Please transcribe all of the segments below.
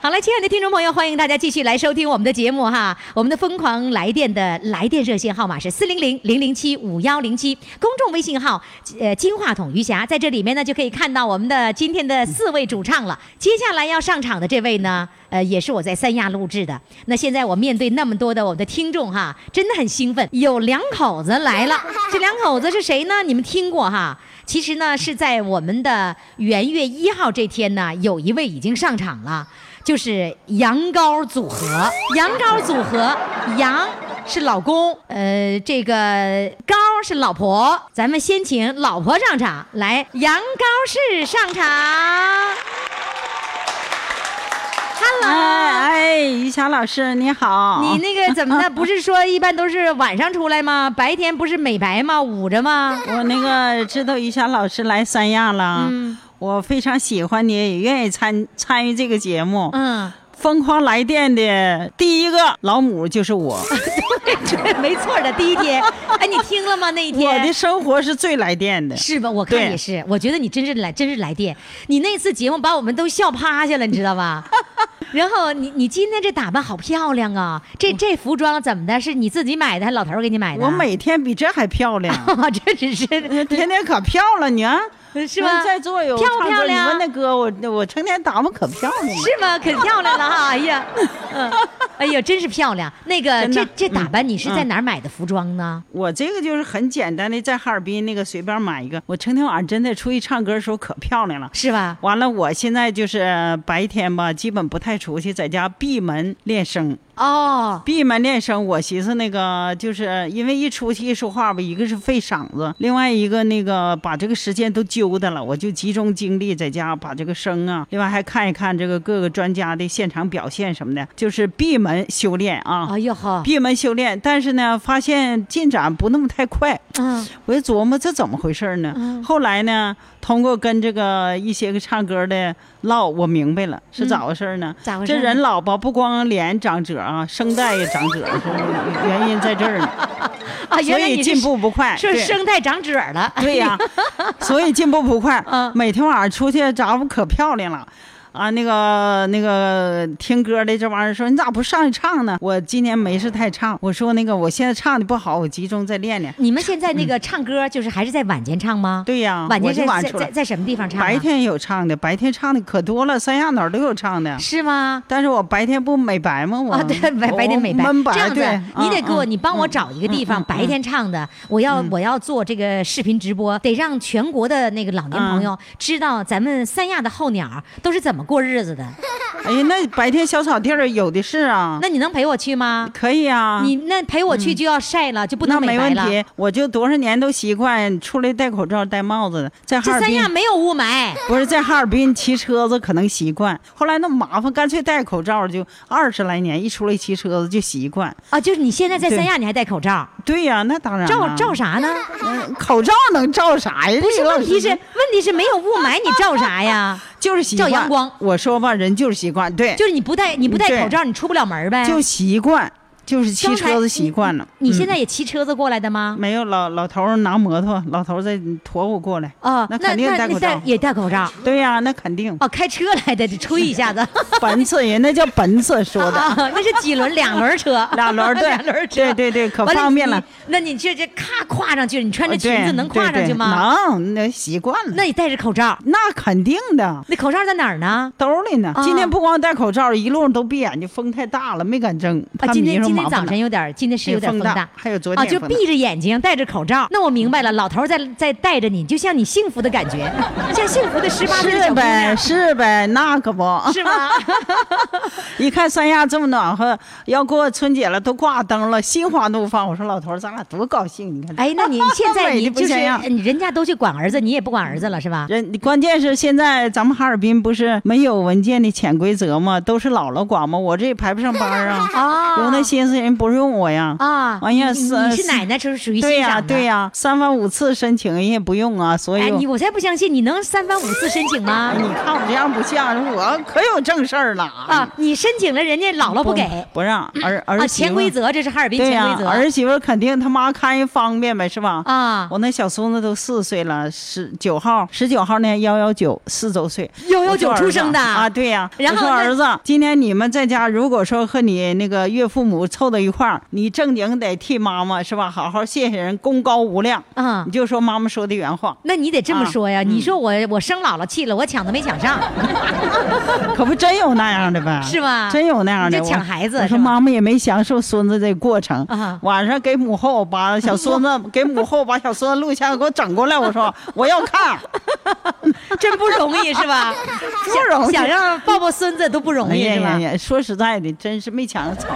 好了，亲爱的听众朋友，欢迎大家继续来收听我们的节目哈。我们的疯狂来电的来电热线号码是四零零零零七五幺零七，公众微信号呃金话筒余霞，在这里面呢就可以看到我们的今天的四位主唱了。接下来要上场的这位呢，呃，也是我在三亚录制的。那现在我面对那么多的我们的听众哈，真的很兴奋。有两口子来了，这两口子是谁呢？你们听过哈？其实呢是在我们的元月一号这天呢，有一位已经上场了。就是羊羔组合，羊羔组合，羊是老公，呃，这个羔是老婆。咱们先请老婆上场，来，羊羔式上场。Hello，哎，于霞老师你好。你那个怎么的？不是说一般都是晚上出来吗？白天不是美白吗？捂着吗？我那个知道于霞老师来三亚了，嗯我非常喜欢你，也愿意参参与这个节目。嗯，疯狂来电的第一个老母就是我，对，没错的。第一天，哎，你听了吗？那一天，我的生活是最来电的。是吧？我看对也是，我觉得你真是来，真是来电。你那次节目把我们都笑趴下了，你知道吧？然后你你今天这打扮好漂亮啊！这这服装怎么的？是你自己买的，还是老头给你买的？我每天比这还漂亮，这只是天天可漂亮，你看是吗？在座有漂不漂亮你问那哥，我我成天打扮可漂亮了。是吗？可漂亮了哈！哎呀，嗯，哎呀，真是漂亮。那个这这打扮，你是在嗯哪儿买的服装呢？我这个就是很简单的，在哈尔滨那个随便买一个。我成天晚上真的出去唱歌的时候可漂亮了。是吧？完了，我现在就是白天吧，基本不太出去，在家闭门练声。哦，闭门练声，我寻思那个，就是因为一出去一说话吧，一个是费嗓子，另外一个那个把这个时间都揪的了，我就集中精力在家把这个声啊，另外还看一看这个各个专家的现场表现什么的，就是闭门修炼啊。哎呦呵，闭门修炼，但是呢，发现进展不那么太快，嗯我就琢磨这怎么回事呢？嗯后来呢，通过跟这个一些个唱歌的唠，我明白了是咋回事呢？嗯咋回事这人老吧，不光脸长褶啊，声带也长褶，原因在这儿呢。啊，所以进步不快。是声带长褶了。对呀、所以进步不快。嗯每天晚上出去，咋不可漂亮了？啊，那个那个听歌的这玩意儿说你咋不上去唱呢？我今年没事太唱，我说那个我现在唱的不好，我集中再练练。你们现在那个唱歌，就是还是在晚间唱吗？对呀、晚间在。在在在什么地方唱啊？白天有唱的，白天唱的可多了，三亚哪儿都有唱的。是吗？但是我白天不美白吗？我啊，对，白白天美白这样子对，你得给我，嗯你帮我嗯找一个地方，白天唱的，我要我要做这个视频直播，得让全国的那个老年朋友嗯知道咱们三亚的候鸟都是怎么过日子的。哎呀，那白天小草地儿有的是啊，那你能陪我去吗？可以啊。你那陪我去就要晒了，就不能那没。问题，我就多少年都习惯出来戴口罩、戴帽子的，在哈这尔滨三亚没有雾霾，不是在哈尔滨骑车子可能习惯，后来那么麻烦，干脆戴口罩，就二十来年一出来骑车子就习惯。啊，就是你现在在三亚你还戴口罩，对呀、那当然照了照啥呢？嗯口罩能照啥呀？不是，问题是问题是没有雾霾，你照啥呀？就是习惯照阳光我说吧，人就是习惯，对，就是你不戴你不戴口罩，你出不了门呗。就习惯。就是骑车子习惯了。你现嗯在也骑车子过来的吗？没有老老头儿拿摩托，老头儿在驮我过来。哦，那那肯定戴口罩也戴口罩。对呀、那肯定。哦，开车来的，得吹一下子。本次人那叫本次 说的，啊，那是几轮？两轮车，两轮对两轮车，对对对可方便了你那你这这咔跨上去，你穿着裙子能跨上去吗？能，那习惯了。那你戴着口罩，那肯定的。那口罩在哪儿呢？兜里呢啊，今天不光戴口罩，一路上都闭眼睛，风太大了，没敢睁。啊，怕今天今天早晨有点，今天是有点风风大还有昨天啊，就闭着眼睛戴着口罩。那我明白了，老头儿在在带着你，就像你幸福的感觉，像幸福的十八岁的小姑是呗，是呗，那可不。是吗？一看三亚这么暖和，要过春节了，都挂灯了，心花怒放。我说老头儿，咱俩多高兴！你看，哎，那你现在你就是人家都去管儿子，你也不管儿子了是吧？人关键是现在咱们哈尔滨不是没有文件的潜规则吗？都是姥姥管吗？我这也排不上班啊，啊有那心思人不用我呀。啊，完呀你你是你是奶奶，就是属于对呀。对呀、三番五次申请人家不用啊，所以哎，我你我才不相信你能三番五次申请吗哎？你看我这样不像，我可有正事儿了啊，你申请了，人家姥姥不给不让儿儿啊，潜规则，这是哈尔滨潜规则儿媳妇肯定他妈看人方便呗，是吧？啊。我那小孙子都四岁了，十九号，十九号呢，幺幺九，四周岁，119我说儿子出生的啊？对呀、然后我说儿子，今天你们在家，如果说和你那个岳父母凑到一块儿，你正经得替妈妈是吧？好好谢谢人，功高无量。啊你就说妈妈说的原话，那你得这么说啊呀！你说我我生姥姥气了，我抢都没抢上，可不真有那样的呗？是吧真有那样的。就抢孩子我说妈妈也没享受孙子这过程啊。晚上给母后把小孙子 给母后把小孙子录像给我整过来，我说 我要看。真不容易是吧？不容易想让抱抱孙子都不容哎易是吧？说实在的，真是没抢上槽。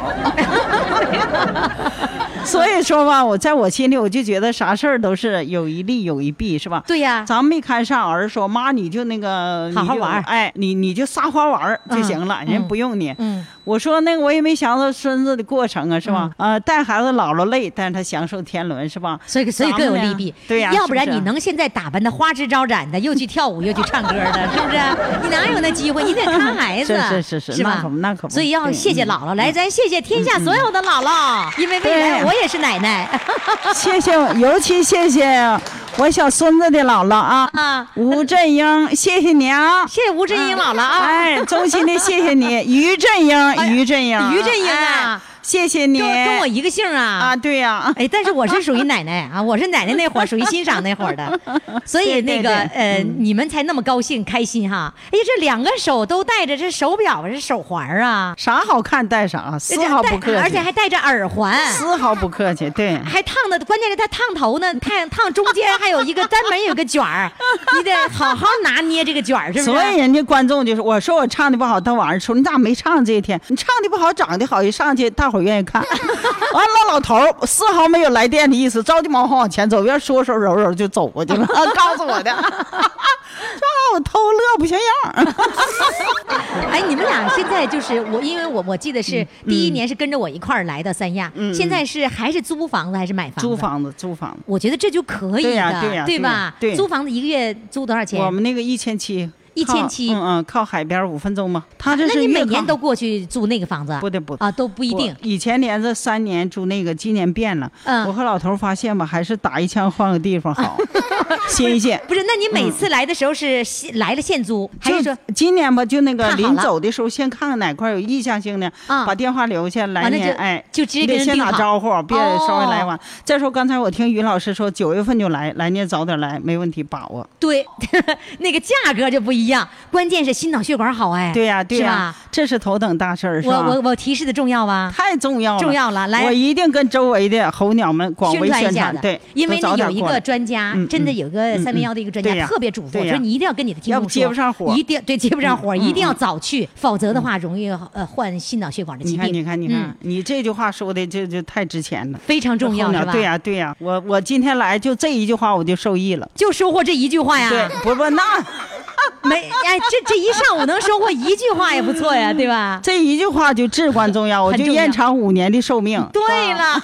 所以说吧，我在我心里，我就觉得啥事儿都是有一利有一弊，是吧？对呀，咱们没看上儿说妈，你就那个你就好好玩儿哎，你你就撒欢玩儿就嗯行了，人嗯不用你。嗯，我说那个我也没享受孙子的过程啊，是吧？呃，带孩子姥姥累，但是他享受天伦，是吧？所以所以各有利弊。对呀要不然你能现在打扮的花枝招展的，又去跳舞又去唱歌的，是不是？你哪有那机会？你得看孩子，是是是是是吧那可不那可不所以要谢谢姥姥，来，咱谢谢天下所有的姥姥，因为未来我也是奶奶 谢谢，尤其谢谢我小孙子的姥姥啊，啊。吴振英，谢谢你啊。谢谢吴振英姥姥啊，哎，衷心的谢谢你，于振英，于振英，于振英啊哎谢谢你，跟跟我一个姓啊啊，。对呀，哎，但是我是属于奶奶啊，我是奶奶那会儿，属于欣赏那会儿的，所以那个呃，你们才那么高兴开心哈。哎呀，这两个手都戴着这手表啊，这手环啊，啥好看戴啥，丝毫不客气，而且还戴着耳环。丝毫不客气，对。还烫的，关键是他烫头呢，烫烫中间还有一个专门有个卷儿，你得好好拿捏这个卷儿，是不是？所以人家观众就是我说我唱的不好，到晚上说你咋没唱这一天？你唱的不好，长得好，一上去大伙愿意看。完了，老头儿丝毫没有来电的意思，着急忙慌往前走，边说说揉揉就走过去了，告诉我的，这我偷乐不像样儿。哎，你们俩现在就是我，因为我我记得是第一年是跟着我一块儿来的三亚，现在是还是租房子还是买房子？租。房子，租房子，我觉得这就可以的，对呀对呀对呀吧？对租房子一个月租多少钱？我们那个一千七，1700嗯嗯，靠海边五分钟嘛。他这那你是每年都过去住那个房子？不得不啊，都不一定。以前连着三年住那个，今年变了。嗯我和老头发现吧，还是打一枪换个地方好，新鲜。不是，那你每次来的时候是现来了现租，还是说今年吧，就那个临走的时候，先看看哪块有意向性的，啊把电话留下。来年哎，就直接你得先打招呼，别哦稍微来晚。再说刚才我听于老师说九月份就来，来年早点来没问题，把握。对 那个价格就不一样？关键是心脑血管好哎，对呀，对呀这是头等大事儿，是我吧？我我提示的重要吧？太重要了，重要了来我一定跟周围的候鸟们广宣为宣传对，因为呢有一个专家，嗯真的嗯有个三零幺的一个专家特别嘱咐，对呀说你一定要跟你的听要不众说，接不上火一定对接不上火，嗯一定要早去，否则的话容易呃患心脑血管的疾病。你看，你看，你看，嗯你这句话说的就就太值钱了，非常重要是吧？对呀、对呀、我我今天来就这一句话我就受益了。就收获这一句话呀。对，不不，那 没哎，这这一上午能收获一句话也不错呀，对吧？这一句话就至关重要，我就延长五年的寿命。对了，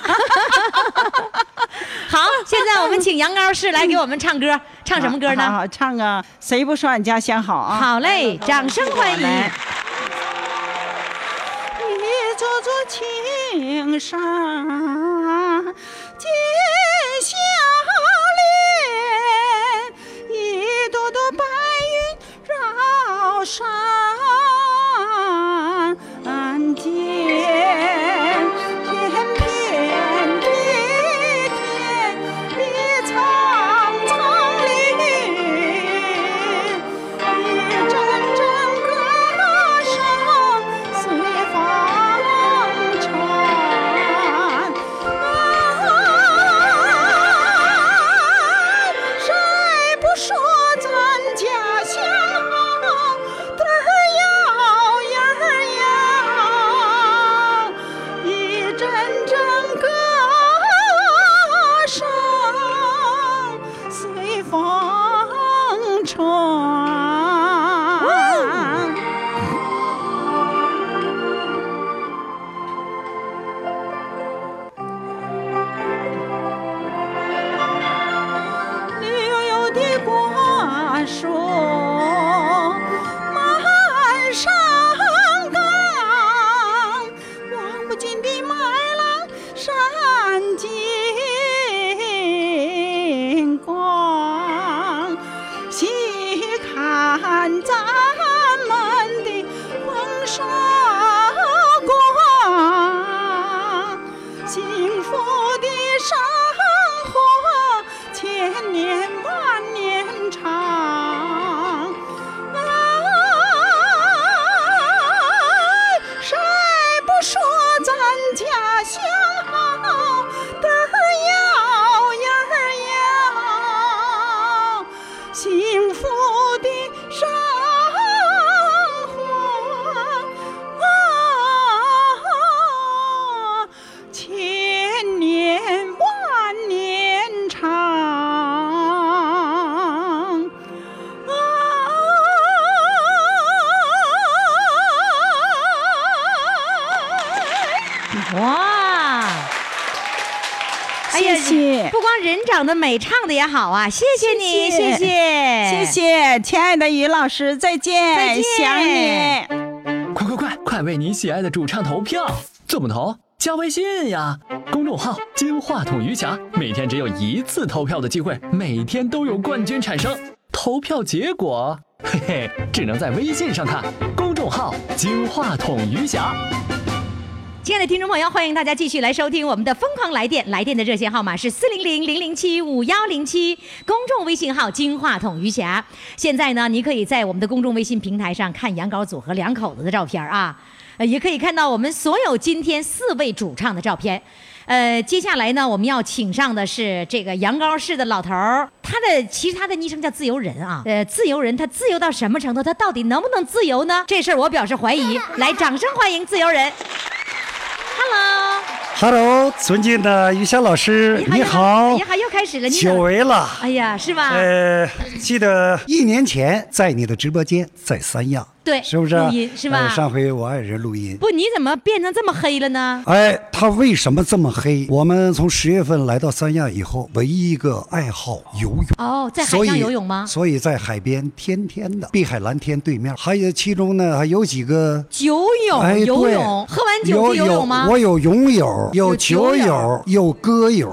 好，现在我们请杨高士来给我们唱歌，唱什么歌好呢？好唱个谁不说俺家乡好啊？好嘞，掌声欢迎。一座座青岭绕人长得美，唱的也好啊！谢谢你，谢谢谢谢，亲爱的于老师，再见，再见想你。快快快，快为你喜爱的主唱投票！怎么投？加微信呀，公众号“金话筒余霞”，每天只有一次投票的机会，每天都有冠军产生。投票结果，嘿嘿，只能在微信上看。公众号“金话筒余霞”。亲爱的听众朋友，欢迎大家继续来收听我们的疯狂来电，来电的热线号码是四零零零零七五幺零七，公众微信号金话筒余霞。现在呢，你可以在我们的公众微信平台上看杨高组合两口子的照片啊，也可以看到我们所有今天四位主唱的照片。呃，接下来呢，我们要请上的是这个杨高市的老头儿，他的其实他的昵称叫自由人啊，呃，自由人他自由到什么程度？他到底能不能自由呢？这事儿我表示怀疑。来，掌声欢迎自由人。Hello，Hello，尊敬的于霞老师，你好你，好，又开始了，久。违了。哎呀，是吧？呃，记得一年前在你的直播间，在三亚，对是不是？录音是吧呃上回我爱人录音。不，你怎么变成这么黑了呢？哎，他为什么这么黑？我们从十月份来到三亚以后，唯一一个爱好游泳。哦，在海上游泳吗？所以在海边天天的碧海蓝天对面，还有其中呢还有几个酒友，哎，游对泳，喝完酒有就游泳吗？我有泳友，有有酒酒友友，有歌友，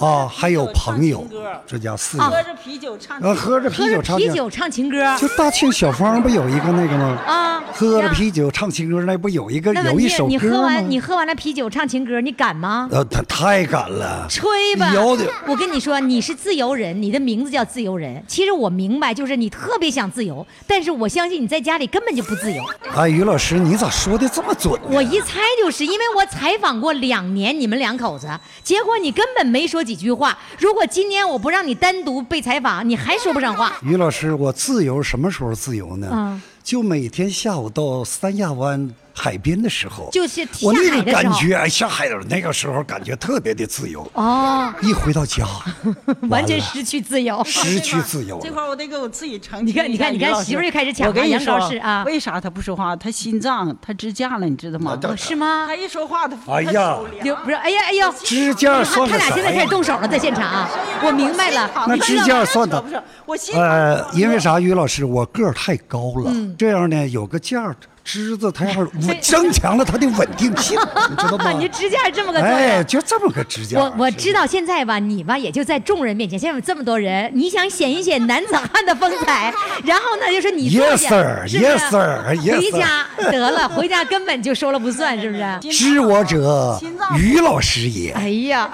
嗯啊，还有朋友这叫四啊喝。着啤酒唱呃，喝着啤喝着酒唱情，啤酒唱情歌就大庆小芳不有一个那个吗？啊，喝着啤酒唱情歌，那不有一个有一你你首歌吗喝完？你喝完了啤酒唱情歌，你敢吗？呃，他太敢了，吹吧！有的我跟你说，你是自由人，你的名字叫自由人。其实我明白，就是你特别想自由，但是我相信你在家里根本就不自由。哎，于老师，你咋说的这么准呢？我一猜就是因为我采访过两年你们两口子，结果你根本没说几句话。如果今天我不让你单独被采访，你还说不上话。于老师，我自由什么时候自由呢？嗯就每天下午到三亚湾海边的时候，就是我那个感觉，哎，下海的那个时候感觉特别的自由。哦，一回到家，完全失去自由。失去自由。这块儿我得给我自己澄清你看你看你看媳妇儿又开始抢我跟你了杨高说士啊为啥他不说话？他心脏他支架了，你知道吗？是吗他？一说话他哎呀不是，哎呀哎呦，支架算他俩现在开始？动手了，在现场啊！我明白了，那支架算的不是我心呃，因为啥？于老师，我个儿太高了，嗯这样呢有个架儿枝子它要稳增强了它的稳定性，你知道吗？你支架这么个作。哎，就这么个支架。我我知道现在吧，你吧也就在众人面前，现在有这么多人，你想显一显男子汉的风采，然后呢就说你坐 Yes, 下 sir. 回.家得了，回家根本就说了不算，是不是？知我者于老师也。哎呀，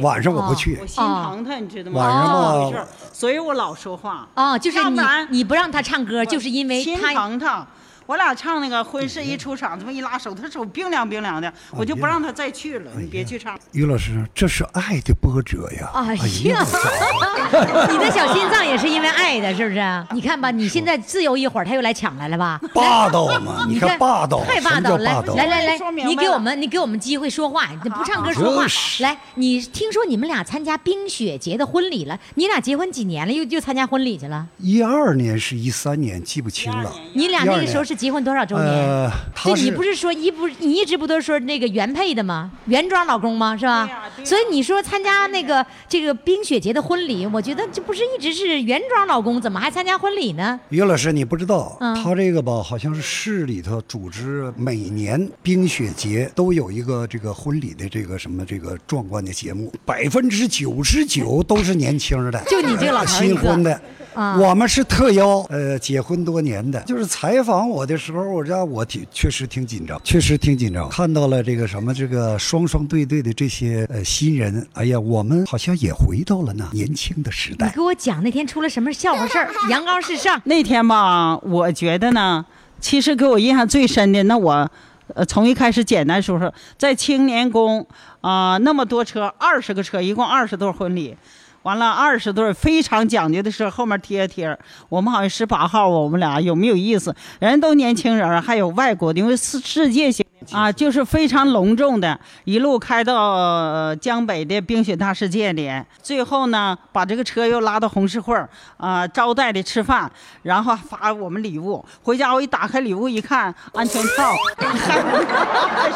晚上我不去我，心疼他，你知道吗？晚上怎么嘛回事儿所以我老说话。哦，就是你你不让他唱歌，就是因为心他疼他。我俩唱那个婚事一出场，这么一拉手，他手冰凉冰凉的，我就不让他再去了。你别去唱。于老师，这是爱的波折呀！哎呀，你的小心脏也是因为爱的，是不是？你看吧，你现在自由一会儿，他又来抢来了吧？霸道嘛！你看霸道，太霸道了！来？来来来你给我们你给我们机会说话，你不唱歌说话就。是来，你听说你们俩参加冰雪节的婚礼了？你俩结婚几年了？又又参加婚礼去了？一二年是一三年，记不清了。你俩那个时候是结婚多少周年？呃，对，你不是说一不你一直不都说那个原配的吗？原装老公吗？是吧？所以你说参加那个这个冰雪节的婚礼，我觉得这不是一直是原装老公，怎么还参加婚礼呢？于老师，你不知道，嗯他这个吧，好像是市里头组织每年冰雪节都有一个这个婚礼的这个什么这个壮观的节目，百分之九十九都是年轻的，就你这老头一个新婚的。啊我们是特邀，呃，结婚多年的，就是采访我的时候，我让我挺确实挺紧张，确实挺紧张。看到了这个什么这个双双对对的这些呃新人，哎呀，我们好像也回到了那年轻的时代。你给我讲那天出了什么笑话事儿？阳刚是上。那天吧，我觉得呢，其实给我印象最深的，那我，呃，从一开始简单说说，在青年宫啊、那么多车，二十个车，一共二十对婚礼。完了，二十对非常讲究的是后面贴贴我们好像十八号，我们俩有没有意思？人都年轻人，还有外国的，因为世世界性啊，就是非常隆重的，一路开到、呃江北的冰雪大世界里，最后呢，把这个车又拉到红石会儿啊、招待的吃饭，然后发我们礼物。回家我一打开礼物一看，安全套，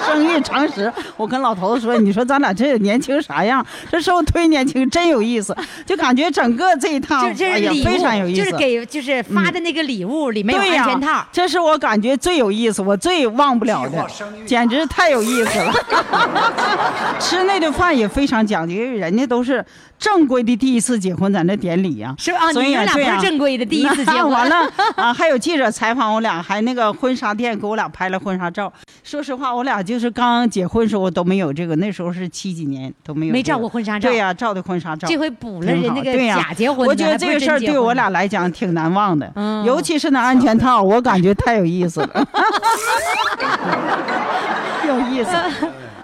生育常识。我跟老头子说：“你说咱俩这年轻啥样？这时候忒年轻，真有意思，就感觉整个这一趟哎呀是礼物，非常有意思。”就是给就是发的那个礼物里面有安全套。这是我感觉最有意思，我最忘不了的，简直太有意思了。吃那顿饭也非常讲究，因为人家都是正规的第一次结婚，在那典礼呀、是吧啊所以你俩对呀不是正规的第一次 结婚。完了啊，还有记者采访我俩，还那个婚纱店给我俩拍了婚纱照。说实话，我俩就是刚结婚时候都没有这个，那时候是七几年都没有、没照过婚纱照。对呀、照的婚纱照。这回补了人那个好。对呀假结婚的我觉得这个事儿对我俩来讲挺难忘的，嗯。尤其是那安全套，我感觉太有意思了，有意思。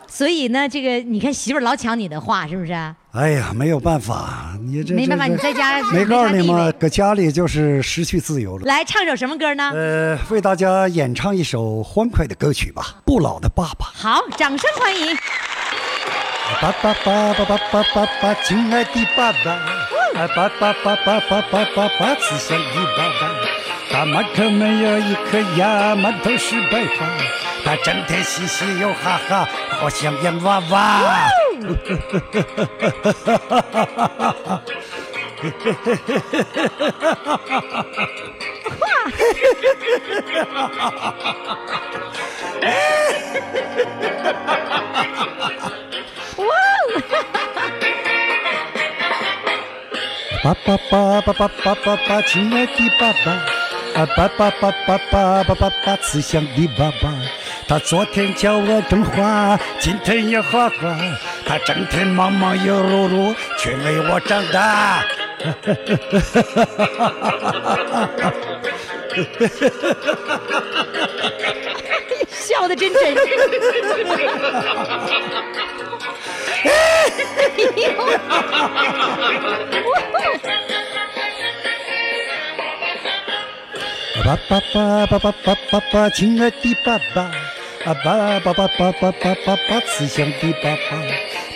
所以呢，这个你看媳妇儿老抢你的话，是不是？哎呀，没有办法，你这没办法，你在家没告诉你吗？搁家里就是失去自由了。来唱首什么歌呢？呃，为大家演唱一首欢快的歌曲吧，《不老的爸爸》。好，掌声欢迎。爸爸爸爸爸爸爸爸，亲爱的爸爸，啊爸爸爸爸爸爸爸爸，慈祥的爸爸，他满口没有一颗牙，满头是白发，他整天嘻嘻又哈哈，好像洋娃娃。爸爸爸爸爸爸爸爸，亲爱的爸爸，啊爸爸爸爸爸爸爸爸，慈祥的爸爸。他昨天教我种花，今天也画画。他整天忙忙又碌碌，却为我长大。笑的真真。爸爸爸爸爸爸爸爸，亲爱的爸爸，啊爸爸爸爸爸爸爸爸，慈祥的爸爸。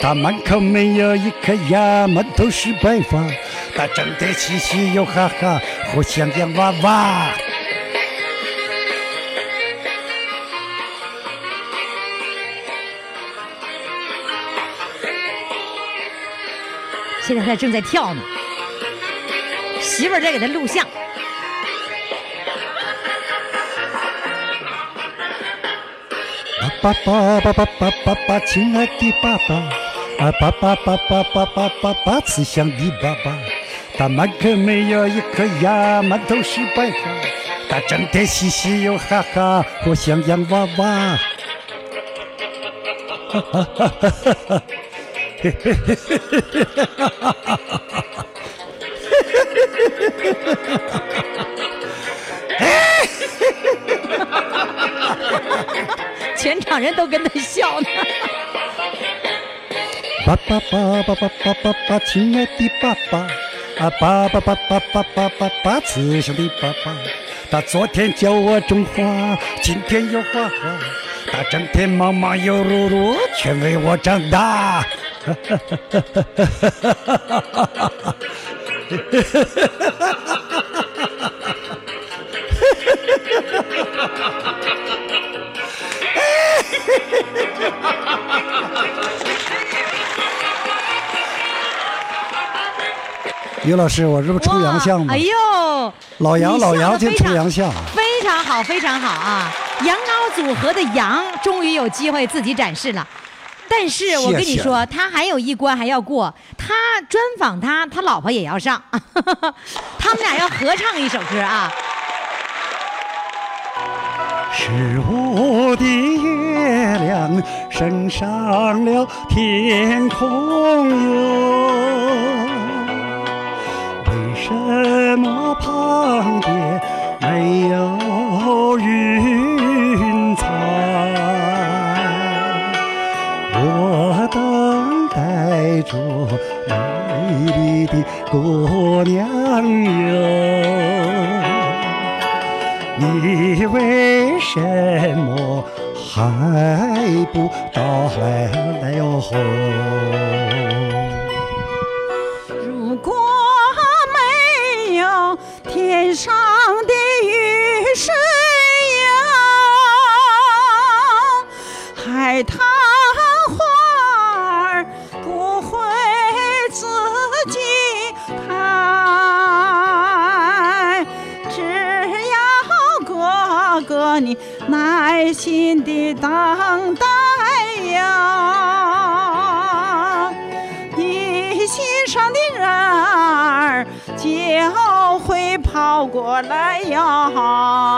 他满口没有一颗牙，满头是白发，他整天嘻嘻又哈哈，好像洋娃娃。现在他正在跳呢，媳妇儿在给他录像。爸爸爸爸爸爸爸，亲爱的爸爸，啊爸爸爸爸爸爸爸爸，慈祥的爸爸，他满口没有一颗牙，满头是白发，他整天嘻嘻又哈哈，活像洋娃娃。哈哈哈哈哈哈哈哈哈哈哈哈。场人都跟他笑呢。爸爸爸爸爸爸爸爸，亲爱的爸爸，啊爸爸爸爸爸爸爸爸，慈祥的爸爸。他昨天教我种花，今天又画画，他整天忙忙又碌碌，全为我长大。于老师，我这不出洋相吗哎？呦，老杨，老杨进笑得非常出洋相。非常好，非常好啊！羊羔组合的羊终于有机会自己展示了。但是我跟你谢谢说，他还有一关还要过。他专访他，他老婆也要上，他们俩要合唱一首歌啊！十五的月亮升上了天空哟，为什么旁边没有云彩？我等待着美丽的姑娘哟。你为什么还不到来哟嗬？上的雨水呀，海棠花儿不会自己开，只要哥哥你耐心的来呀。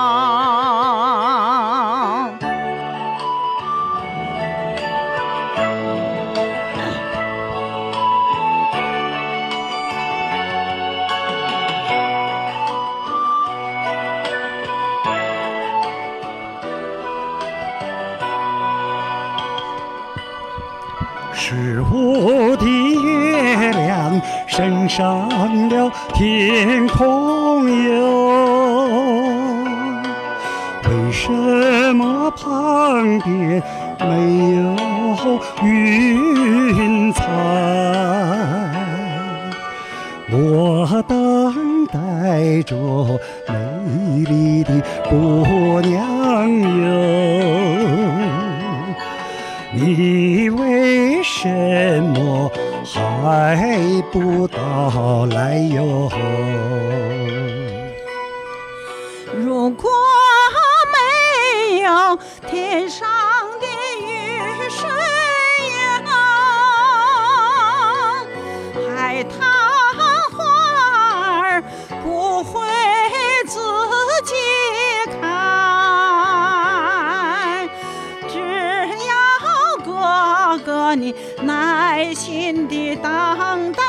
是我的月亮升上了天空哟，旁边没有云彩？我等待着美丽的姑娘哟。你为什么还不天上的雨水呀，海棠花儿不会自己开，只要哥哥你耐心的等待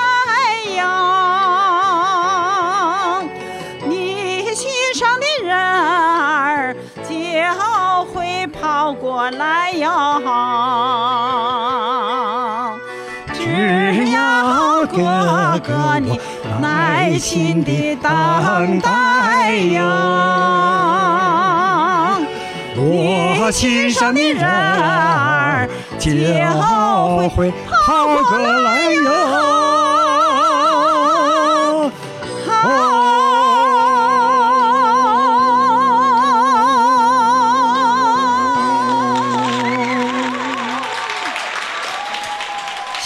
来哟。只要哥哥你耐心的等待呀，我心上的人儿就会跑过来哟。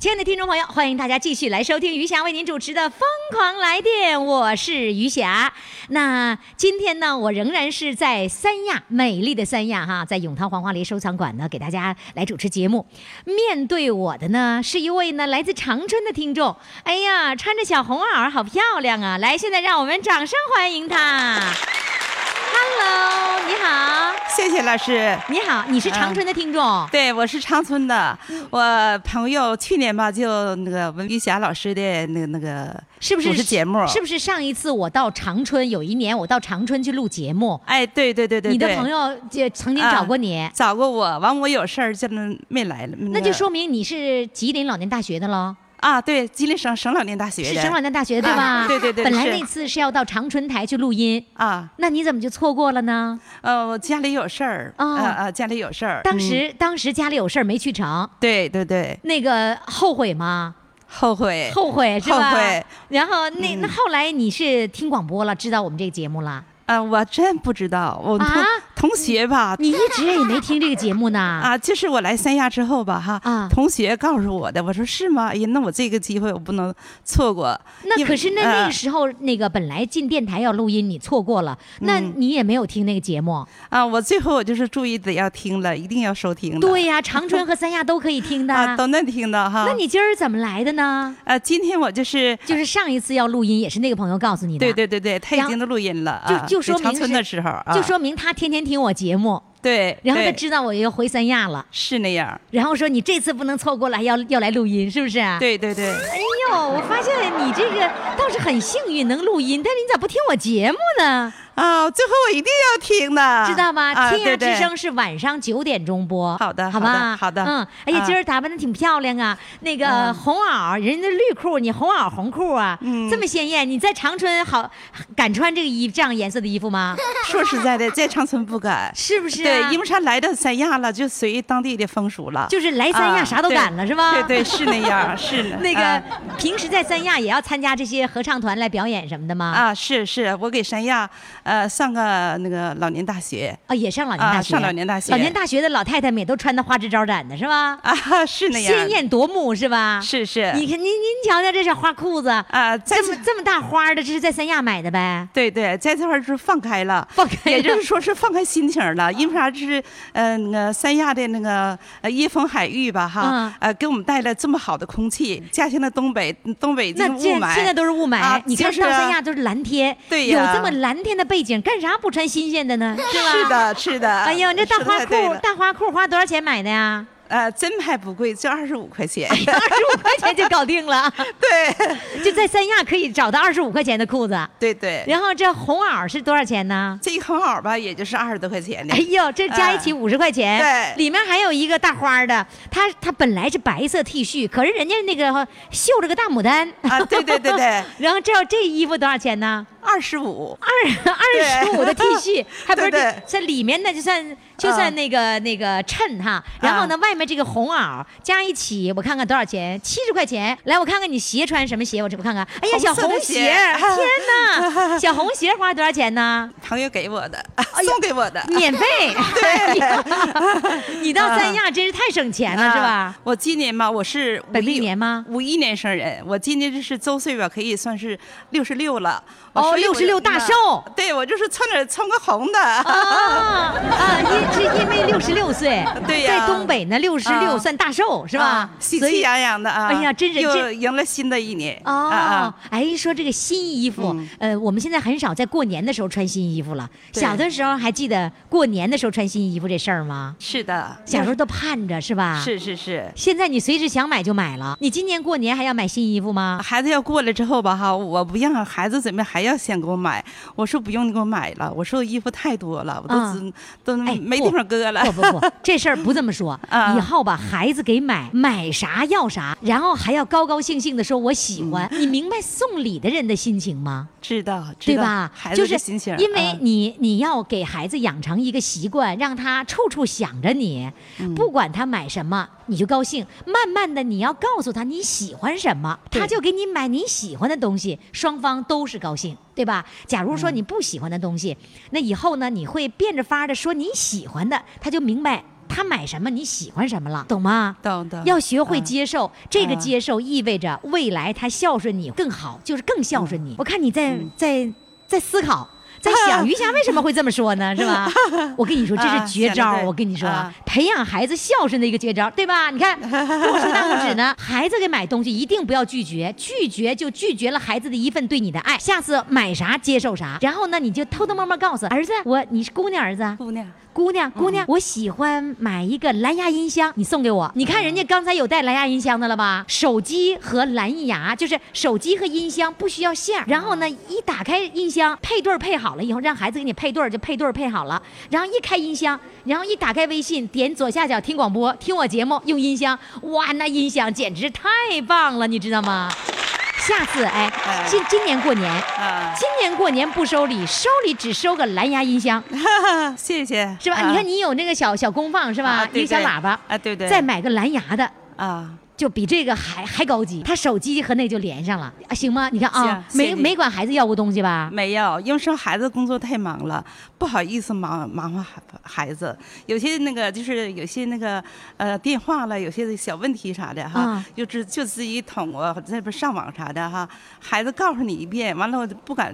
亲爱的听众朋友，欢迎大家继续来收听余霞为您主持的《疯狂来电》，我是余霞。那今天呢，我仍然是在三亚美丽的三亚哈，在永涛黄花梨收藏馆呢，给大家来主持节目。面对我的呢，是一位呢来自长春的听众。哎呀，穿着小红袄，好漂亮啊！来，现在让我们掌声欢迎她。Hello，你好，谢谢老师。你好，你是长春的听众。对，我是长春的，我朋友去年吧就那个文玉霞老师的那个那个是不是节目？是不是上一次我到长春，有一年我到长春去录节目，哎，对对对对，你的朋友就曾经找过你，啊找过我，完我有事儿就没来了。那就说明你是吉林老年大学的喽，啊，对，吉林省省老年大学是省老年大学对吧？啊对对对本来那次是要到长春台去录音，啊，那你怎么就错过了呢？呃，我家里有事儿，哦啊啊，家里有事儿。嗯当时、当时家里有事儿没去成，对对对，那个后悔吗？后悔后悔是吧？后悔。然后那、嗯那后来你是听广播了，知道我们这个节目了？啊，我真不知道，我同、啊同学吧，你一直也没听这个节目呢？啊，就是我来三亚之后吧，哈，啊同学告诉我的，我说是吗？哎呀，那我这个机会我不能错过。那可是那那呃个时候，那个本来进电台要录音，你错过了，那嗯你也没有听那个节目。啊，我最后我就是注意得要听了，一定要收听的。对呀、长春和三亚都可以听的。啊，都能听到哈。那你今儿怎么来的呢？啊，今天我就是就是上一次要录音，也是那个朋友告诉你的。对对对对，他已经都录音了就啊，就说明就说明他天天听我节目，对，然后他知道我要回三亚了，是那样，然后说你这次不能错过了，要要来录音，是不是？。对对对，哎呦，我发现你这个倒是很幸运能录音，但是你咋不听我节目呢？啊，最后我一定要听的，知道吗？啊天涯之声是晚上九点钟播，好的好吧，好的好的嗯，哎呀，啊今儿打扮的挺漂亮啊，那个嗯红袄，人家绿裤，你红袄红裤啊，嗯这么鲜艳，你在长春好敢穿这个衣这样颜色的衣服吗？说实在的，在长春不敢。是不是、因为啥来到三亚了，就随当地的风俗了。就是来三亚啊啥都敢了，是吧？对对，是那样，是的那个啊平时在三亚也要参加这些合唱团来表演什么的吗？啊，是是，我给三亚呃上个那个老年大学啊，也上老年大学，啊上老年大学老年大学的老太太们也都穿的花枝招展的，是吧？啊，是那样，鲜艳夺目，是吧？是是你看您您瞧瞧这是花裤子啊，在这么这么大花的，这是在三亚买的呗？对对，在这块儿是放开了，放开了也就是说是放开心情了。因为啥？这是呃，那个三亚的那个呃椰风海域吧，哈嗯，呃，给我们带来这么好的空气。家乡的东北，东北这那这个雾霾，现在都是雾霾，啊你看就是到三亚都是蓝天，有对呀这么蓝天的背景，干啥不穿新鲜的呢？是吧？是。的，是的。哎呦，那大花裤，大花裤花多少钱买的呀？呃，真还不贵，就二十五块钱。二十五块钱就搞定了。对，就在三亚可以找到二十五块钱的裤子。对对。然后这红袄是多少钱呢？这一红袄吧，也就是二十多块钱的。哎呦，这加一起哎五十块钱，对里面还有一个大花的，它它本来是白色 T 恤，可是人家那个绣了个大牡丹啊对对对对然后这这衣服多少钱呢？二十五。二二十五的 T 恤，还不是对对这里面呢就算就算那个那个衬哈，然后呢外面这个红袄加一起，我看看多少钱？七十块钱。来，我看看你鞋穿什么鞋？我这不看看。哎呀，红小红鞋鞋，天哪！小红鞋花多少钱呢？朋友给我的，送给我的。免费。对，你到三亚真是太省钱了，是吧啊？我今年嘛，我是本命年吗五一年生人，我今年这是周岁吧，可以算是六十六了。所以我66大寿对我就是穿点穿个红的。啊啊！因是因为六十六岁，对呀在东北呢，六十六啊算大寿，是吧啊？喜气洋洋的啊！哎呀真是又这迎了新的一年。啊哦啊，哎，说这个新衣服，嗯呃，我们现在很少在过年的时候穿新衣服了。小的时候还记得过年的时候穿新衣服这事儿吗？是的，小时候都盼着，是吧？。是是是。现在你随时想买就买了。你今年过年还要买新衣服吗？孩子要过来之后吧，哈，我不让孩子准备，还要先给我买。我说不用你给我买了，我说衣服太多了，我都嗯、都哎没地方搁了。不不不，这事儿不这么说。啊以后把，孩子给买，买啥要啥，然后还要高高兴兴的说我喜欢。你明白送礼的人的心情吗？知道，知道对吧？孩就是子的心情，因为嗯你你要给孩子养成一个习惯，让他处处想着你，嗯不管他买什么。你就高兴。慢慢的，你要告诉他你喜欢什么，他就给你买你喜欢的东西，双方都是高兴，对吧？假如说你不喜欢的东西，那以后呢，你会变着法儿的说你喜欢的，他就明白他买什么你喜欢什么了，懂吗？懂懂。要学会嗯接受，这个嗯接受意味着未来他孝顺你更好，就是更孝顺你。我看你在在在思考。在想 余霞为什么会这么说呢？是吧？我跟你说，这啊是绝招我跟你说啊，培养孩子孝顺的一个绝招，对吧？你看，跟我竖大拇指呢。孩子给买东西一定不要拒绝，拒绝就拒绝了孩子的一份对你的爱。下次买啥接受啥，然后呢，你就偷偷摸摸告诉儿子，我你是姑娘儿子啊，姑娘，姑娘，姑娘，我喜欢买一个蓝牙音箱，你送给我。你看人家刚才有带蓝牙音箱的了吧？手机和蓝牙就是手机和音箱不需要线儿，然后呢，一打开音箱配对儿配好了以后，让孩子给你配对儿就配对儿配好了，然后一开音箱，然后一打开微信，点左下角听广播，听我节目用音箱，哇，那音响简直太棒了，你知道吗？下次哎哎，今今年过年。啊，今年过年不收礼，收礼只收个蓝牙音箱，谢谢，是吧？啊。你看你有那个小小功放是吧？一个小喇叭，啊，对对，再买个蓝牙的，啊，就比这个还还高级。他手机和那就连上了，啊，行吗？你看啊，没没管孩子要过东西吧？没有，因为生孩子工作太忙了，不好意思忙忙活孩孩子。有些那个就是有些那个呃电话了，有些小问题啥的哈，嗯就自就自己捅啊，这边上网啥的哈。孩子告诉你一遍，完了我不敢，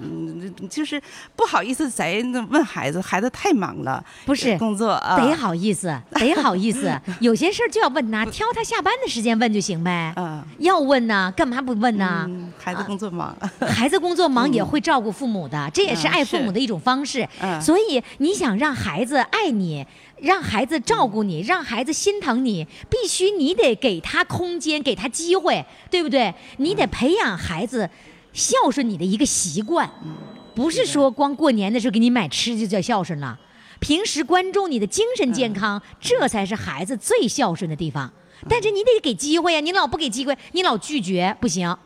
就是不好意思再问孩子，孩子太忙了，不是工作啊，得好意思，得好意思，有些事儿就要问他，挑他下班的时间问就行呗。嗯，要问呢，干嘛不问呢？嗯，孩子工作忙，孩子工作忙也会照顾父母的，这也是嗯爱父母的一种方式。嗯所以你想让孩子爱你，让孩子照顾你，让孩子心疼你，必须你得给他空间，给他机会，对不对？你得培养孩子孝顺你的一个习惯，不是说光过年的时候给你买吃就叫孝顺了。平时关注你的精神健康，这才是孩子最孝顺的地方。但是你得给机会呀、你老不给机会，你老拒绝不行。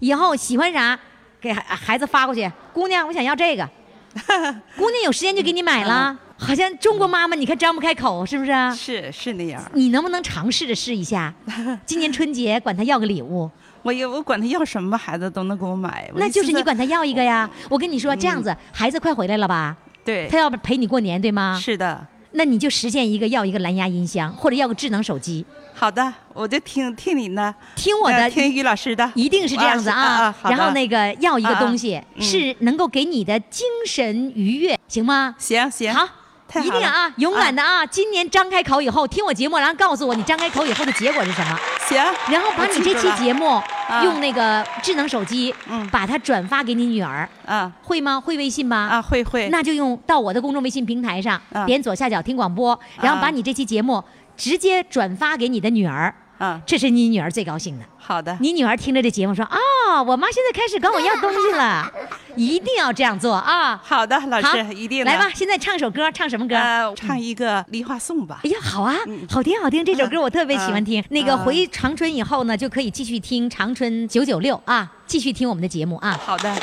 以后喜欢啥，给孩孩子发过去。姑娘，我想要这个。姑娘有时间就给你买了。好像中国妈妈，你看张不开口，是不是啊？是是那样。你能不能尝试着试一下？今年春节管他要个礼物，我也我管他要什么，孩子都能给我买。那就是你管他要一个呀。我跟你说，这样子，孩子快回来了吧？对他，要陪你过年，对吗？是的。那你就实现一个要一个蓝牙音箱，或者要个智能手机，好的，我就听听你的，听我的呃听于老师的，一定是这样子啊。然后那个要一个东西嗯是能够给你的精神愉悦，行吗？行行。好。好一定啊，勇敢的啊！今年张开口以后，听我节目，然后告诉我你张开口以后的结果是什么，行，然后把你这期节目啊。用那个智能手机，嗯把它转发给你女儿，啊。会吗？会微信吗？啊会会，那就用到我的公众微信平台上，啊。点左下角听广播，然后把你这期节目直接转发给你的女儿，啊这是你女儿最高兴的。好的，你女儿听着这节目说：“哦，我妈现在开始管我要东西了，一定要这样做啊！”好的，老师一定来吧，，现在唱首歌，唱什么歌？呃，唱一个《梨花颂》吧哎。呀，好啊，嗯好听好听，这首歌我特别喜欢听。那个啊回长春以后呢，就可以继续听长春九九六啊，继续听我们的节目啊。好的，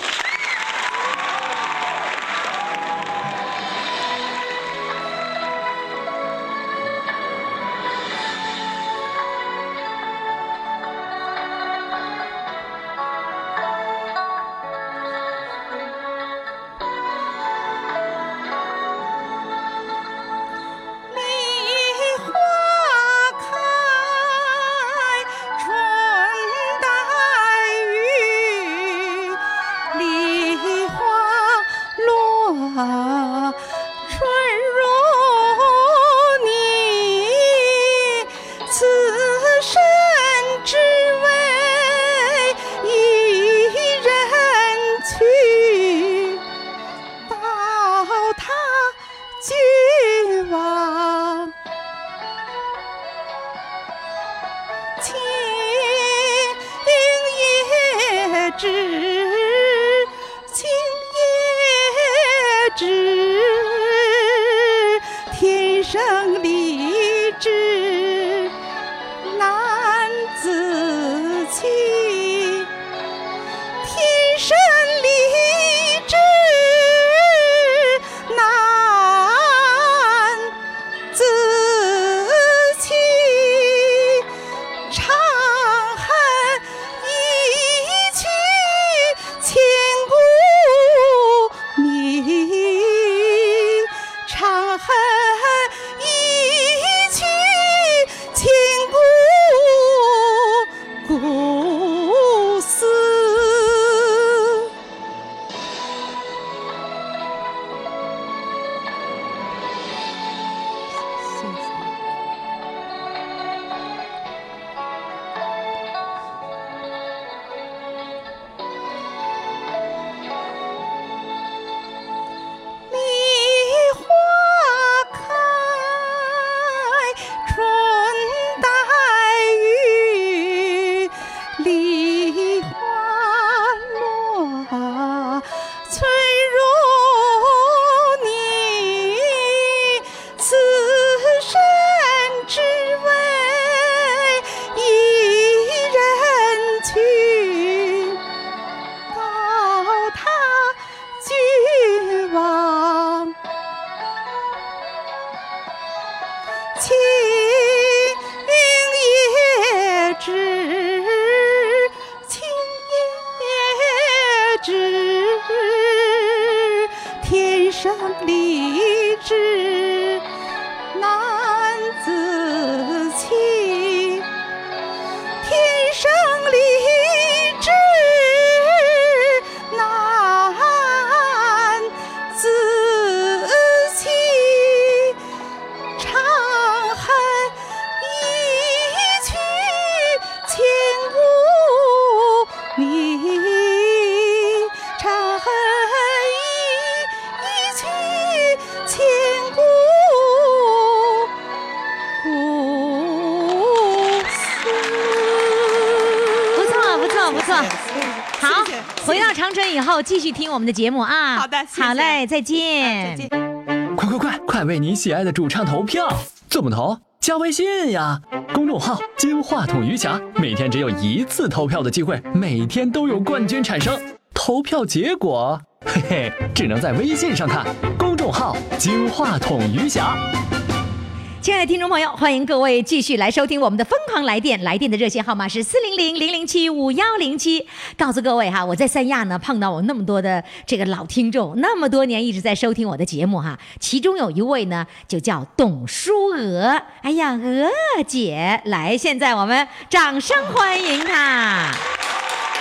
春以后，继续听我们的节目啊。好的谢谢好嘞，再见。再见。快快快，快为你喜爱的主唱投票！怎么投？加微信呀，公众号“金话筒余霞”，每天只有一次投票的机会，每天都有冠军产生。投票结果，嘿嘿，只能在微信上看。公众号“金话筒余霞”。亲爱的听众朋友，欢迎各位继续来收听我们的《疯狂来电》，来电的热线号码是四零零零零七五幺零七。告诉各位哈，我在三亚呢碰到我那么多的这个老听众，那么多年一直在收听我的节目哈。其中有一位呢，就叫董淑娥。哎呀，娥姐，来，现在我们掌声欢迎她。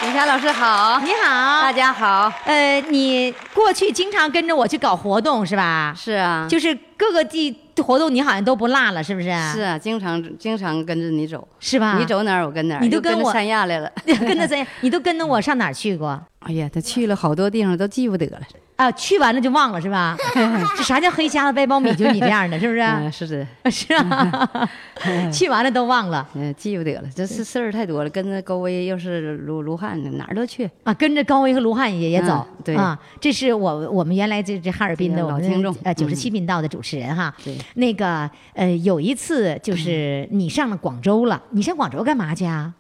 李霞老师好，你好，大家好。呃，你过去经常跟着我去搞活动是吧？是啊，就是各个地活动你好像都不落了，是不是？是啊，经常经常跟着你走，是吧？你走哪儿我跟哪你都跟我三亚来了。跟着谁？你都跟着我上哪儿去过？哎呀，他去了好多地方都记不得了。啊，去完了就忘了是吧？这啥叫黑瞎子掰苞米？就你这样的，是不是？嗯，是的，是啊，去完了都忘了嗯，记不得了，这是事儿太多了。跟着高威又是卢卢汉，哪儿都去。啊，跟着高威和卢汉也也走。嗯对啊，这是我我们原来这这哈尔滨的我们的老听众呃九十嗯七频道的主持人哈。对那个呃有一次就是你上了广州了，你上广州干嘛去啊？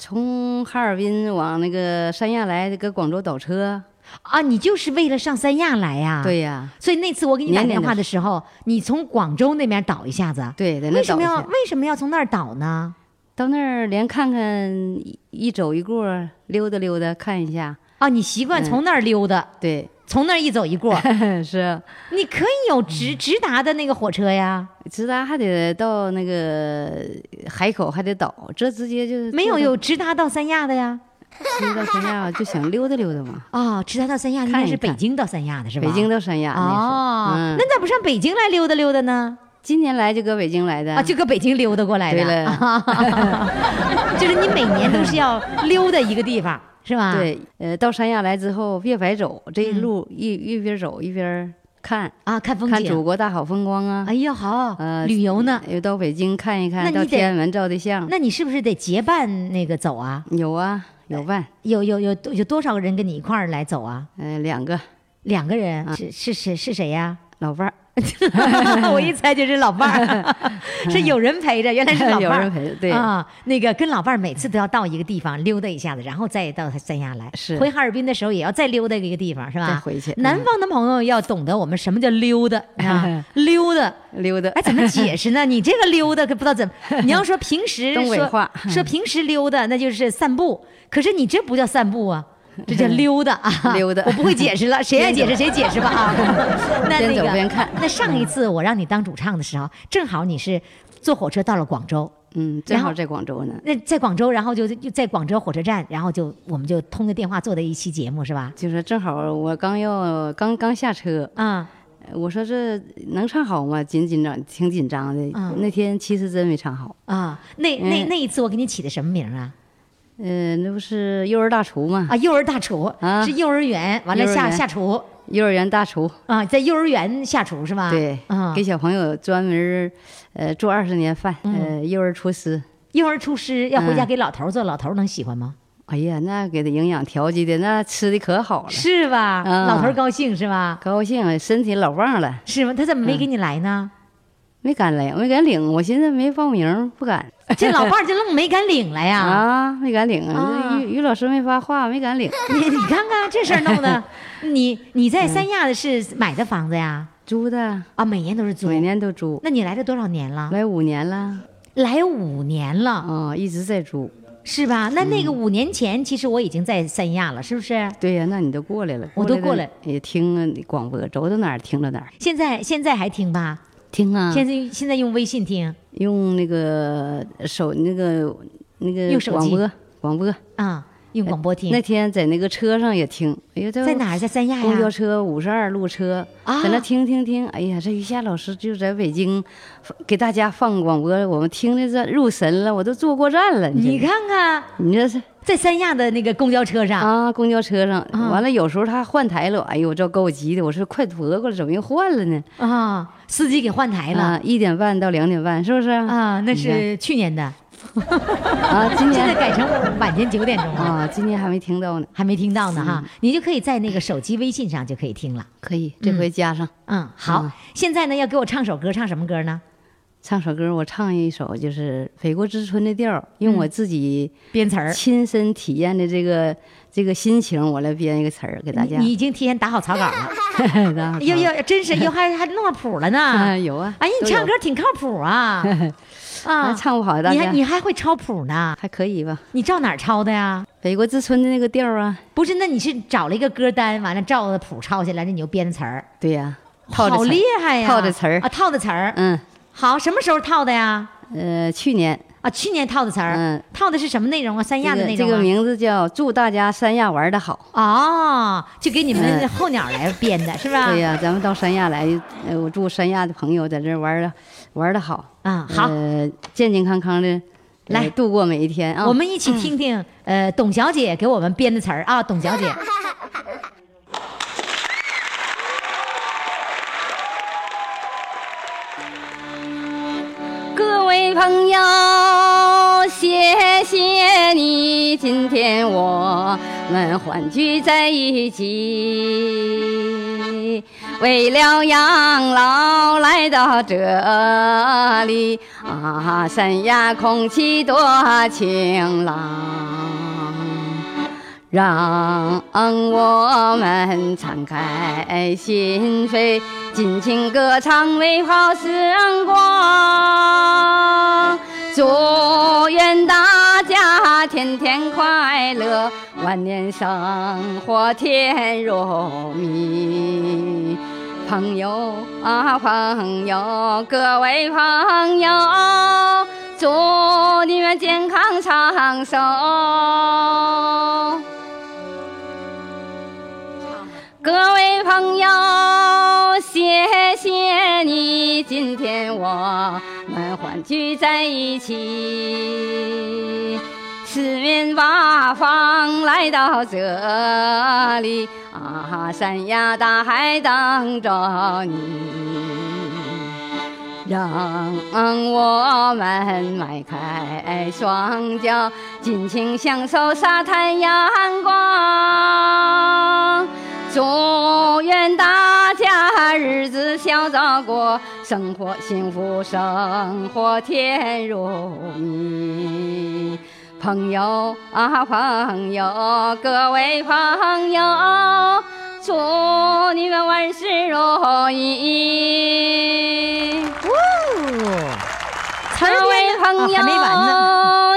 从哈尔滨往那个三亚来，搁广州倒车。啊，你就是为了上三亚来呀？对。呀，所以那次我给你打电话的时候，你从广州那边倒一下子。对，在那为什么要。为什么要从那儿倒呢？到那儿连看看一一走一过，溜达溜达看一下。啊，你习惯从那儿溜达，对，从那儿一走一过，是。你可以有直直达的那个火车呀，直达还得到那个海口，还得倒，这直接就没有有直达到三亚的呀。直到三亚就想溜达溜达嘛。哦，直达到三亚应该是北京到三亚的是吧？北京到三亚。哦，嗯那咋不上北京来溜达溜达呢？今年来就搁北京来的啊，就搁北京溜达过来的。对了 就是你每年都是要溜达一个地方，是吧？，对，呃，到三亚来之后别白走，这一嗯路一一边走一边看，啊，看风景看祖。国大好风光啊。哎呀，好，呃，旅游呢？又到北京看一看，到天安门照的相。那你是不是得结伴那个走啊？有啊，有伴，有有有有多少个人跟你一块儿来走啊？呃，两个两个人，啊是是谁是谁呀？老伴儿，我一猜就是老伴儿，是有人陪着，原来是老伴儿。有人陪着对啊，那个跟老伴儿每次都要到一个地方溜达一下子，然后再到三亚来。是回哈尔滨的时候也要再溜达一个地方，是吧？再回去南嗯方的朋友要懂得我们什么叫溜达啊，溜达。溜达。哎，怎么解释呢？你这个溜达可不知道怎么。你要说平时说东北话说平时溜达，那就是散步。可是你这不叫散步啊，这叫溜达啊！溜达我不会解释了，谁爱解释谁解释吧啊！那边那个走边看那上一次我让你当主唱的时候，正好你是坐火车到了广州。嗯，正好在广州呢。那在广州，然后就就在广州火车站，然后就我们就通个电话做的一期节目，是吧？就是正好我刚要刚刚下车，啊、我说这能唱好吗？紧紧张，挺紧张的。嗯那天其实真没唱好。啊，那那嗯那一次我给你起的什么名啊？呃，那不是幼儿大厨吗？啊，幼儿大厨啊是幼儿园，完了下下厨幼儿园大厨，啊，在幼儿园下厨是吧？对，啊，给小朋友专门儿呃做二十年饭，嗯呃，幼儿厨师。幼儿厨师要回家嗯给老头儿做，老头儿能喜欢吗？哎呀，那给他营养调剂的，那吃的可好了，是吧？啊老头儿高兴是吧？高兴，身体老旺了。是吗？他怎么嗯没给你来呢？没敢来，没敢领，我寻思没报名，不敢 这老伴儿就愣没敢领来呀？啊，没敢领。啊于于老师没发话，没敢领。你 你看看这事儿弄的，你你在三亚的是买的房子呀？租的，啊，每年都是租。每年都租，那你来了多少年了？来五年了，来五年了，啊，一直在租。是吧？那那个五年前，其实我已经在三亚了，是不是？对呀，那你都过来了，我都过来也听啊广播，走到哪儿听到哪儿，现在现在还听吧？听啊。现在现在用微信听用那个手那个那个用手机广播广播。啊，用广播听。那天在那个车上也听，哎呦，在哪儿？在三亚呀？公交车五十二路车，啊在那听听听。哎呀，这于霞老师就在北京给大家放广播，我们听的这入神了，我都坐过站了。你这，看看，你这是在三亚的那个公交车上，啊，公交车上，啊完了有时候他换台了，哎呦，这够我急的，我说快夺过来，怎么又换了呢？啊，司机给换台了啊，一点半到两点半，是不是？啊，那是去年的，啊，今年现在改成晚间九点钟了。啊，今年还没听到呢，还没听到呢哈，你就可以在那个手机微信上就可以听了。可以，这回加上。嗯，好啊，现在呢要给我唱首歌，唱什么歌呢？唱首歌，我唱一首就是《北国之春》的调儿，用我自己编词儿，亲身体验的这个这个心情，我来编一个词儿给大家。你你已经提前打好草稿了，哟哟，真是哟，还还弄了谱了呢。有啊，哎呀，你唱歌挺靠谱啊！啊啊，唱不好，你还你还会抄谱呢？还可以吧？你照哪儿抄的呀？北国之春的那个调儿啊，不是，那你是找了一个歌单，完了照着谱抄下来，那你就编的词儿，对呀，套好厉害呀！套的词儿啊，套的词儿。嗯，好，什么时候套的呀？呃，去年啊，去年套的词儿。嗯，套的是什么内容啊？三亚的内容啊。这个这个名字叫“祝大家三亚玩的好哦，就给你们嗯候鸟来编的是”。吧？对呀，咱们到三亚来，呃，我祝三亚的朋友在这玩的玩的好，啊，好，呃，健健康康的呃来度过每一天啊。我们一起听听，呃，董小姐给我们编的词儿啊，董小姐。各位朋友，谢谢你，今天我们欢聚在一起。为了养老来到这里啊，三亚空气多晴朗。让我们敞开心扉，尽情歌唱美好时光。祝愿大家天天快乐，万年生活甜如蜜。朋友啊，朋友，各位朋友，祝你们健康长寿。今天我们欢聚在一起，四面八方来到这里啊，山呀大海等着你。让我们迈开双脚，尽情享受沙滩阳光。祝愿大家日子笑着过，生活幸福，生活甜如蜜。朋友啊，朋友，各位朋友，祝你们万事如意。儿各位朋友，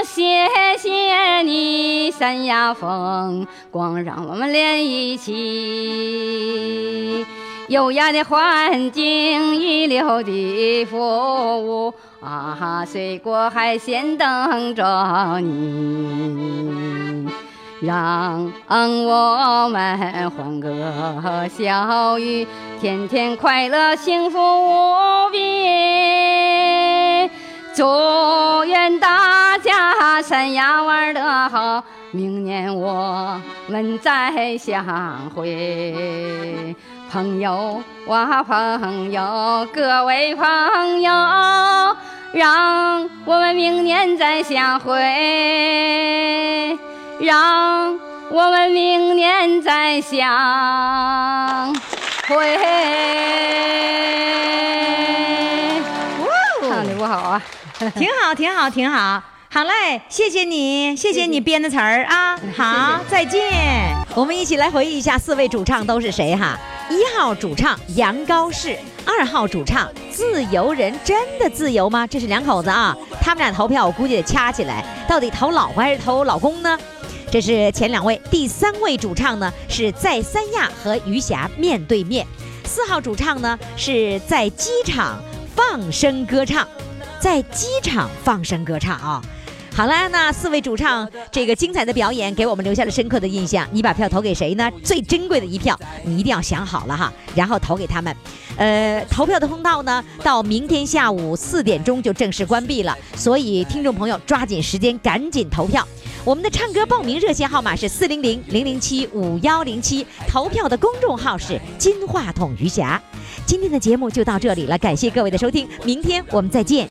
谢谢你，三亚风光让我们连一起。优雅的环境，一流的服务啊，水果海鲜等着你。让我们欢歌笑语，天天快乐，幸福无比。祝愿大家三亚玩得好，明年我们再相会。朋友啊，朋友，各位朋友，让我们明年再相会。让我们明年再相会。唱的不好啊，挺好，挺好，挺好。好嘞，谢谢你，谢谢你编的词儿啊。好，再见。我们一起来回忆一下四位主唱都是谁哈。一号主唱杨高士，二号主唱自由人，真的自由吗？这是两口子啊，他们俩投票我估计得掐起来，到底投老婆还是投老公呢？这是前两位，第三位主唱呢是在三亚和余霞面对面，四号主唱呢是在机场放声歌唱，在机场放声歌唱啊。好了，那四位主唱这个精彩的表演给我们留下了深刻的印象。你把票投给谁呢？最珍贵的一票，你一定要想好了哈，然后投给他们。呃，投票的通道呢，到明天下午四点钟就正式关闭了，所以听众朋友抓紧时间，赶紧投票。我们的唱歌报名热线号码是四零零零零七五幺零七，投票的公众号是金话筒余霞。今天的节目就到这里了，感谢各位的收听，明天我们再见。